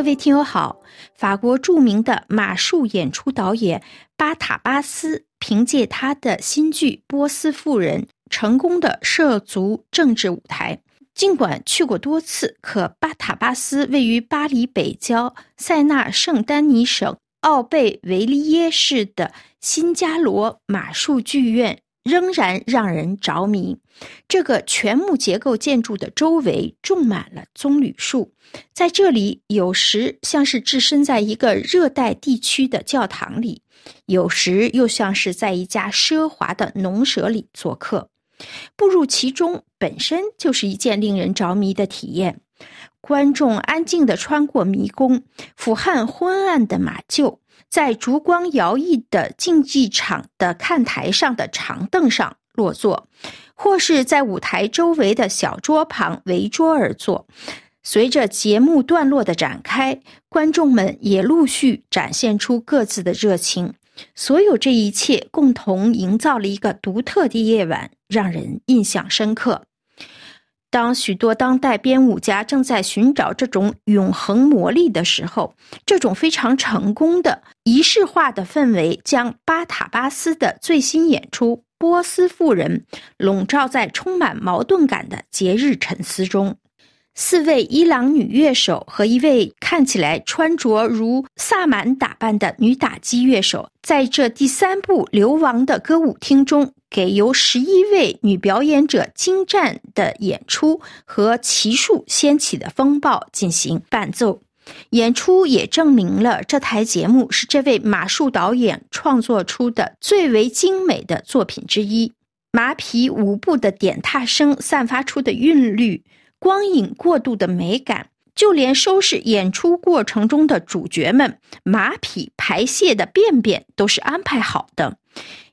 各位听友好，法国著名的马术演出导演巴塔巴斯凭借他的新剧《波斯妇人》成功的涉足政治舞台。尽管去过多次，可巴塔巴斯位于巴黎北郊塞纳圣丹尼省奥贝维利耶市的新加罗马术剧院。仍然让人着迷。这个全木结构建筑的周围种满了棕榈树，在这里，有时像是置身在一个热带地区的教堂里，有时又像是在一家奢华的农舍里做客。步入其中本身就是一件令人着迷的体验。观众安静地穿过迷宫，俯瞰昏暗的马厩。在烛光摇曳的竞技场的看台上的长凳上落座，或是在舞台周围的小桌旁围桌而坐。随着节目段落的展开，观众们也陆续展现出各自的热情。所有这一切共同营造了一个独特的夜晚，让人印象深刻。当许多当代编舞家正在寻找这种永恒魔力的时候，这种非常成功的仪式化的氛围将巴塔巴斯的最新演出《波斯妇人》笼罩在充满矛盾感的节日沉思中。四位伊朗女乐手和一位看起来穿着如萨满打扮的女打击乐手，在这第三部流亡的歌舞厅中。给由十一位女表演者精湛的演出和奇术掀起的风暴进行伴奏，演出也证明了这台节目是这位马术导演创作出的最为精美的作品之一。马匹舞步的点踏声散发出的韵律、光影过度的美感，就连收拾演出过程中的主角们马匹排泄的便便都是安排好的。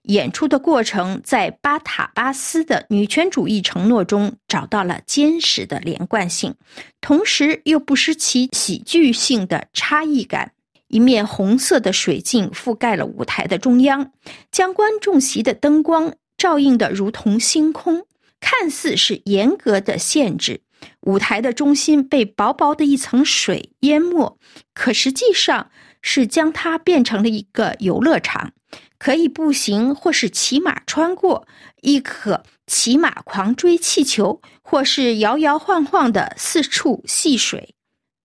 演出的过程在巴塔巴斯的女权主义承诺中找到了坚实的连贯性，同时又不失其喜剧性的差异感。一面红色的水镜覆盖了舞台的中央，将观众席的灯光照映得如同星空，看似是严格的限制。舞台的中心被薄薄的一层水淹没，可实际上是将它变成了一个游乐场。可以步行或是骑马穿过，亦可骑马狂追气球，或是摇摇晃晃的四处戏水。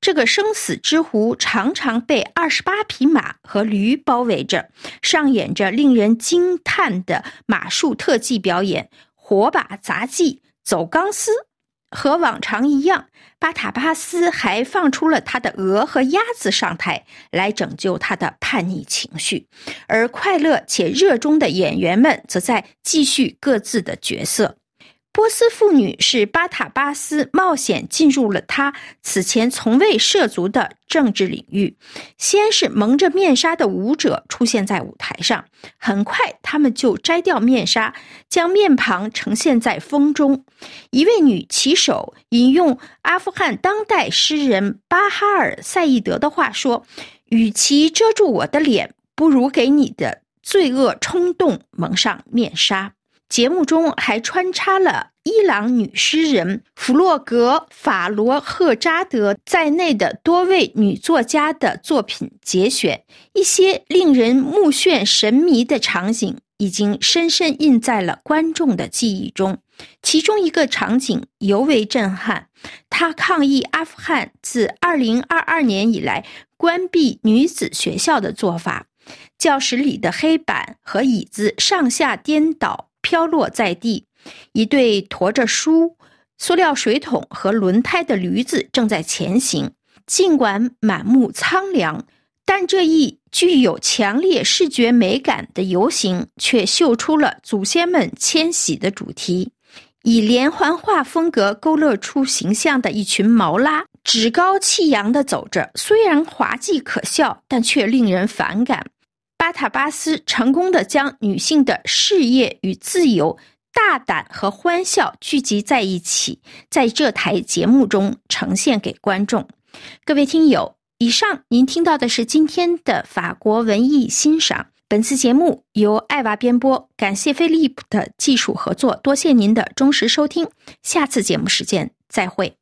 这个生死之湖常常被二十八匹马和驴包围着，上演着令人惊叹的马术特技表演，火把杂技、走钢丝。和往常一样，巴塔巴斯还放出了他的鹅和鸭子上台，来拯救他的叛逆情绪，而快乐且热衷的演员们则在继续各自的角色。波斯妇女是巴塔巴斯冒险进入了他此前从未涉足的政治领域。先是蒙着面纱的舞者出现在舞台上，很快他们就摘掉面纱，将面庞呈现在风中。一位女骑手引用阿富汗当代诗人巴哈尔·赛义德的话说：“与其遮住我的脸，不如给你的罪恶冲动蒙上面纱。”节目中还穿插了伊朗女诗人弗洛格·法罗赫扎德在内的多位女作家的作品节选，一些令人目眩神迷的场景已经深深印在了观众的记忆中。其中一个场景尤为震撼，他抗议阿富汗自2022年以来关闭女子学校的做法，教室里的黑板和椅子上下颠倒。飘落在地，一对驮着书、塑料水桶和轮胎的驴子正在前行。尽管满目苍凉，但这一具有强烈视觉美感的游行却秀出了祖先们迁徙的主题。以连环画风格勾勒出形象的一群毛拉，趾高气扬地走着，虽然滑稽可笑，但却令人反感。巴塔巴斯成功的将女性的事业与自由、大胆和欢笑聚集在一起，在这台节目中呈现给观众。各位听友，以上您听到的是今天的法国文艺欣赏。本次节目由艾娃编播，感谢菲利普的技术合作，多谢您的忠实收听。下次节目时间再会。